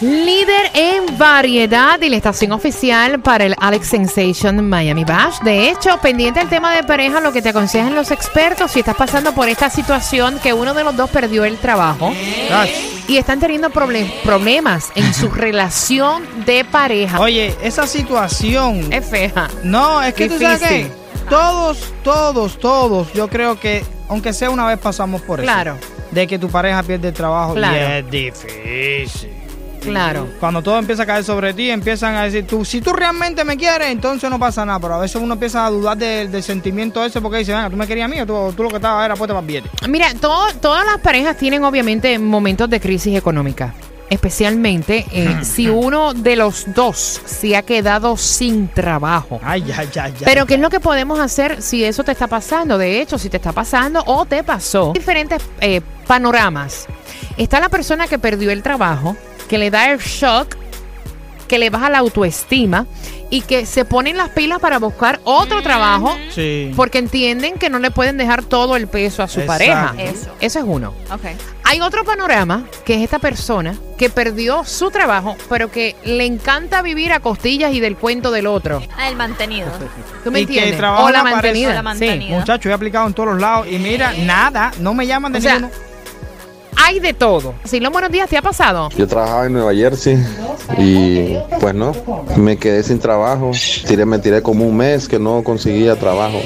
Líder en variedad y la estación oficial para el Alex Sensation Miami Bash. De hecho, pendiente del tema de pareja, lo que te aconsejan los expertos si estás pasando por esta situación que uno de los dos perdió el trabajo y están teniendo proble- problemas en su relación de pareja. Oye, esa situación. Es fea. No, es que tú sabes que todos, todos, todos, yo creo que, aunque sea una vez pasamos por eso. Claro. De que tu pareja pierde el trabajo. Claro. Y es difícil. Claro. Cuando todo empieza a caer sobre ti, empiezan a decir, tú, si tú realmente me quieres, entonces no pasa nada. Pero a veces uno empieza a dudar del, del sentimiento ese porque dice, venga, tú me querías a mí o tú, tú lo que estabas era puesta para billete. Mira, todo- todas las parejas tienen obviamente momentos de crisis económica. Especialmente eh, si uno de los dos se ha quedado sin trabajo. Ay, ay, ay, ay. Pero ¿qué es lo que podemos hacer si eso te está pasando? De hecho, si te está pasando o te pasó. Diferentes eh, panoramas. Está la persona que perdió el trabajo, que le da el shock, que le baja la autoestima y que se ponen las pilas para buscar otro trabajo Sí. porque entienden que no le pueden dejar todo el peso a su Exacto. pareja. Eso. Eso es uno. Ok. Hay otro panorama que es esta persona que perdió su trabajo, pero que le encanta vivir a costillas y del cuento del otro. Ah, el mantenido. ¿Tú me Y entiendes? trabaja o la mantenida. O la sí. mantenida. Muchacho, he aplicado en todos los lados y mira, nada, no me llaman de O sea, ninguno. Hay de todo. Si los buenos días te ha pasado. Yo trabajaba en Nueva Jersey y pues no, me quedé sin trabajo. Tiré, me tiré como un mes que no conseguía trabajo.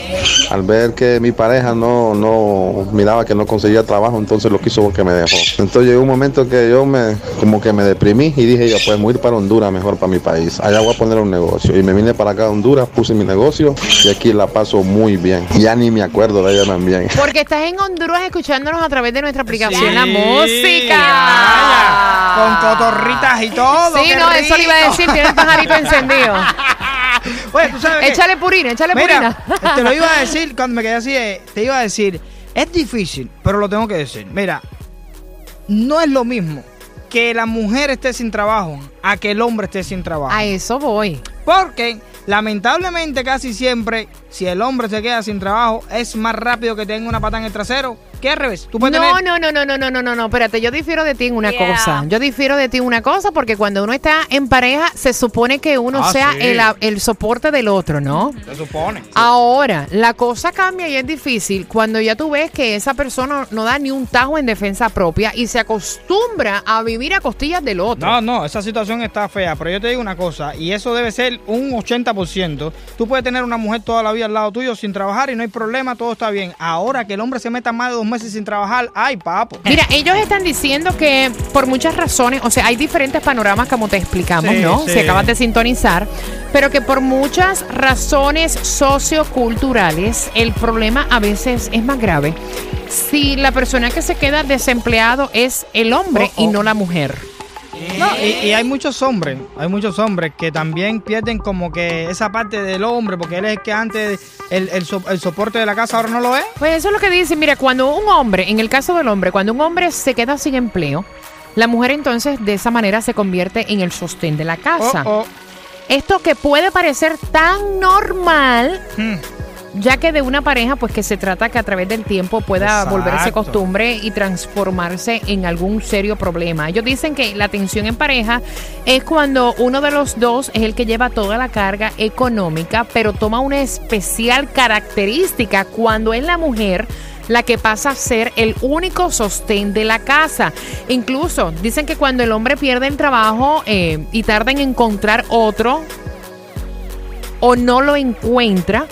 Al ver que mi pareja no, no miraba que no conseguía trabajo, entonces lo quiso porque me dejó. Entonces llegó un momento que yo me como que me deprimí y dije yo pues voy a ir para Honduras mejor para mi país. Allá voy a poner un negocio. Y me vine para acá a Honduras, puse mi negocio y aquí la paso muy bien. Ya ni me acuerdo de ella también. Porque estás en Honduras escuchándonos a través de nuestra aplicación Sí, Música. vaya, Con cotorritas y todo. Sí, no, eso le iba a rico. decir, tiene el pajarito encendido. Oye, ¿tú sabes échale purina, échale Mira, purina. te lo iba a decir cuando me quedé así, eh, te iba a decir, es difícil, pero lo tengo que decir. Mira, no es lo mismo que la mujer esté sin trabajo a que el hombre esté sin trabajo. A eso voy. Porque lamentablemente casi siempre, si el hombre se queda sin trabajo, es más rápido que tenga una pata en el trasero que al revés. Tú puedes No, tener... no, no, no, no, no, no, no, no, espérate, yo difiero de ti en una Yeah. cosa. Yo difiero de ti en una cosa porque cuando uno está en pareja se supone que uno Ah, sea sí. el, el soporte del otro, ¿no? Se supone. Ahora, la cosa cambia y es difícil cuando ya tú ves que esa persona no da ni un tajo en defensa propia y se acostumbra a vivir a costillas del otro. No, no, esa situación está fea, pero yo te digo una cosa, y eso debe ser un 80%. Tú puedes tener una mujer toda la vida al lado tuyo sin trabajar y no hay problema, todo está bien. Ahora que el hombre se meta más de dos meses sin trabajar, ay, papo. Mira, ellos están diciendo que por muchas razones, o sea, hay diferentes panoramas como te explicamos, Sí, ¿no? sí. Si acabas de sintonizar, pero que por muchas razones socioculturales el problema a veces es más grave si la persona que se queda desempleado es el hombre Oh, y oh. no la mujer. No, y, y hay muchos hombres, hay muchos hombres que también pierden como que esa parte del hombre, porque él es el que antes el, el so- el soporte de la casa ahora no lo es. Pues eso es lo que dicen. Mira, cuando un hombre, en el caso del hombre, cuando un hombre se queda sin empleo, la mujer entonces de esa manera se convierte en el sostén de la casa. Oh, oh. Esto que puede parecer tan normal, Hmm. Ya que de una pareja, pues que se trata que a través del tiempo pueda Exacto. volverse costumbre y transformarse en algún serio problema. Ellos dicen que la tensión en pareja es cuando uno de los dos es el que lleva toda la carga económica, pero toma una especial característica cuando es la mujer la que pasa a ser el único sostén de la casa. Incluso dicen que cuando el hombre pierde el trabajo eh, y tarda en encontrar otro o no lo encuentra,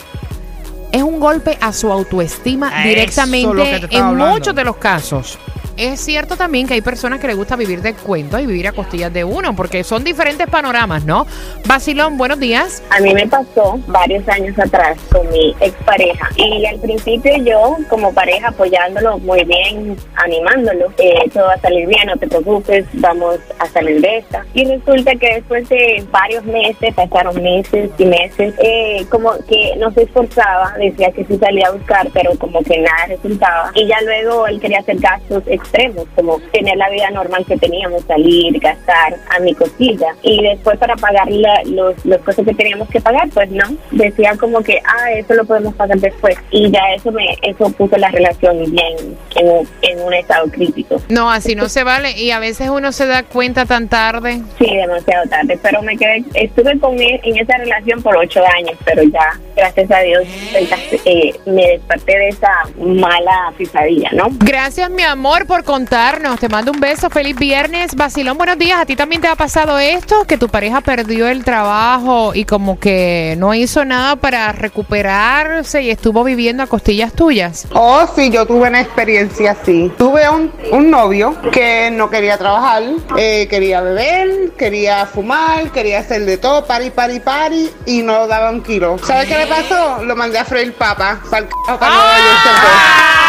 es un golpe a su autoestima te directamente en hablando. muchos de los casos. Es cierto también que hay personas que les gusta vivir de cuentos y vivir a costillas de uno, porque son diferentes panoramas, ¿no? Basilón, buenos días. A mí me pasó varios años atrás con mi expareja y al principio yo como pareja apoyándolo muy bien, animándolo, eh, todo va a salir bien, no te preocupes, vamos a salir de esta. Y resulta que después de varios meses, pasaron meses y meses, eh, como que no se esforzaba, decía que sí salía a buscar, pero como que nada resultaba. Y ya luego él quería hacer gastos extremos, como tener la vida normal que teníamos, salir, gastar a mi cosilla. Y después para pagar la- los, los cosas que teníamos que pagar, pues no. Decía como que, ah, eso lo podemos pagar después. Y ya eso me eso puso la relación bien en, un- en un estado crítico. No, así no se vale y a veces uno se da cuenta tan tarde. Sí, demasiado tarde, pero me quedé, estuve con él en esa relación por ocho años, pero ya, gracias a Dios, eh, me desperté de esa mala pesadilla, ¿no? Gracias, mi amor, por contarnos. Te mando un beso. Feliz viernes. Basilón, buenos días. ¿A ti también te ha pasado esto? Que tu pareja perdió el trabajo y como que no hizo nada para recuperarse y estuvo viviendo a costillas tuyas. Oh, sí, yo tuve una experiencia así. Tuve un, un novio que no quería trabajar, eh, quería beber, quería fumar, quería hacer de todo, pari, pari, pari, y no daba un kilo. ¿Sabes qué le pasó? Lo mandé a freír papa para el c- para.